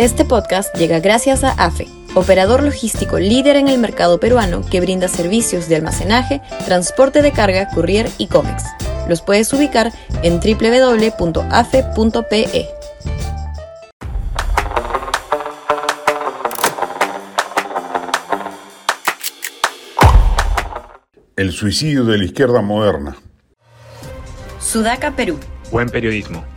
Este podcast llega gracias a AFE, operador logístico líder en el mercado peruano que brinda servicios de almacenaje, transporte de carga, courier y cómics. Los puedes ubicar en www.afe.pe. El suicidio de la izquierda moderna. Sudaca, Perú. Buen periodismo.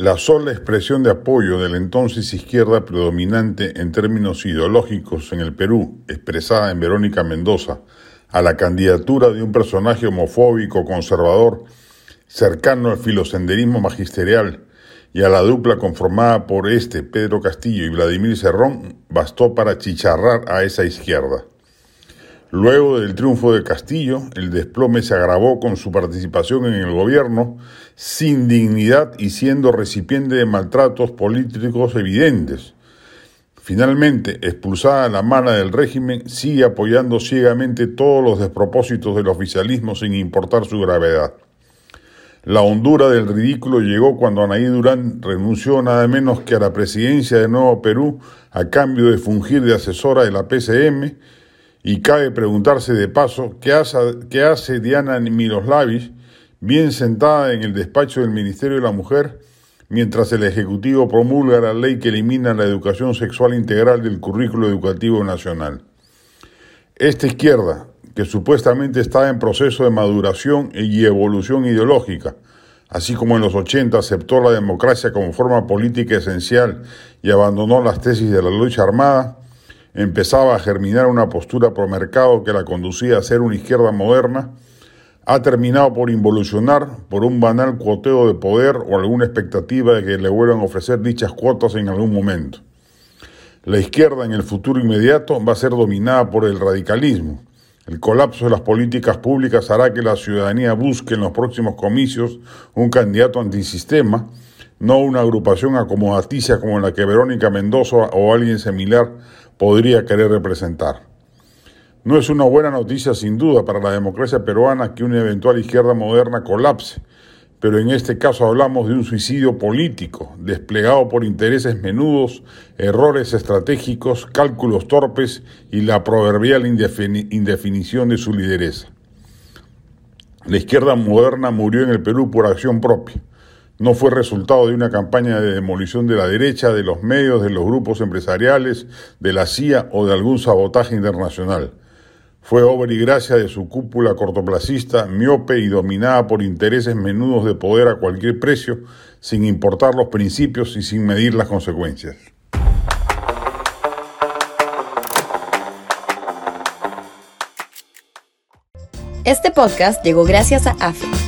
La sola expresión de apoyo de la entonces izquierda predominante en términos ideológicos en el Perú, expresada en Verónica Mendoza, a la candidatura de un personaje homofóbico conservador cercano al filosenderismo magisterial y a la dupla conformada por este, Pedro Castillo y Vladimir Cerrón, bastó para chicharrar a esa izquierda. Luego del triunfo de Castillo, el desplome se agravó con su participación en el gobierno sin dignidad y siendo recipiente de maltratos políticos evidentes. Finalmente, expulsada la mala del régimen, sigue apoyando ciegamente todos los despropósitos del oficialismo sin importar su gravedad. La hondura del ridículo llegó cuando Anaí Durán renunció nada menos que a la presidencia de Nuevo Perú a cambio de fungir de asesora de la PCM y cabe preguntarse de paso qué hace, Diana Miroslavis bien sentada en el despacho del Ministerio de la Mujer mientras el Ejecutivo promulga la ley que elimina la educación sexual integral del currículo educativo nacional. Esta izquierda, que supuestamente está en proceso de maduración y evolución ideológica, así como en los 80 aceptó la democracia como forma política esencial y abandonó las tesis de la lucha armada, empezaba a germinar una postura pro mercado que la conducía a ser una izquierda moderna, ha terminado por involucionar por un banal cuoteo de poder o alguna expectativa de que le vuelvan a ofrecer dichas cuotas en algún momento. La izquierda en el futuro inmediato va a ser dominada por el radicalismo. El colapso de las políticas públicas hará que la ciudadanía busque en los próximos comicios un candidato antisistema, no una agrupación acomodaticia como la que Verónica Mendoza o alguien similar podría querer representar. No es una buena noticia sin duda para la democracia peruana que una eventual izquierda moderna colapse, pero en este caso hablamos de un suicidio político, desplegado por intereses menudos, errores estratégicos, cálculos torpes y la proverbial indefinición de su lideresa. La izquierda moderna murió en el Perú por acción propia no fue resultado de una campaña de demolición de la derecha, de los medios, de los grupos empresariales, de la CIA o de algún sabotaje internacional. Fue obra y gracia de su cúpula cortoplacista, miope y dominada por intereses menudos de poder a cualquier precio, sin importar los principios y sin medir las consecuencias. Este podcast llegó gracias a AFE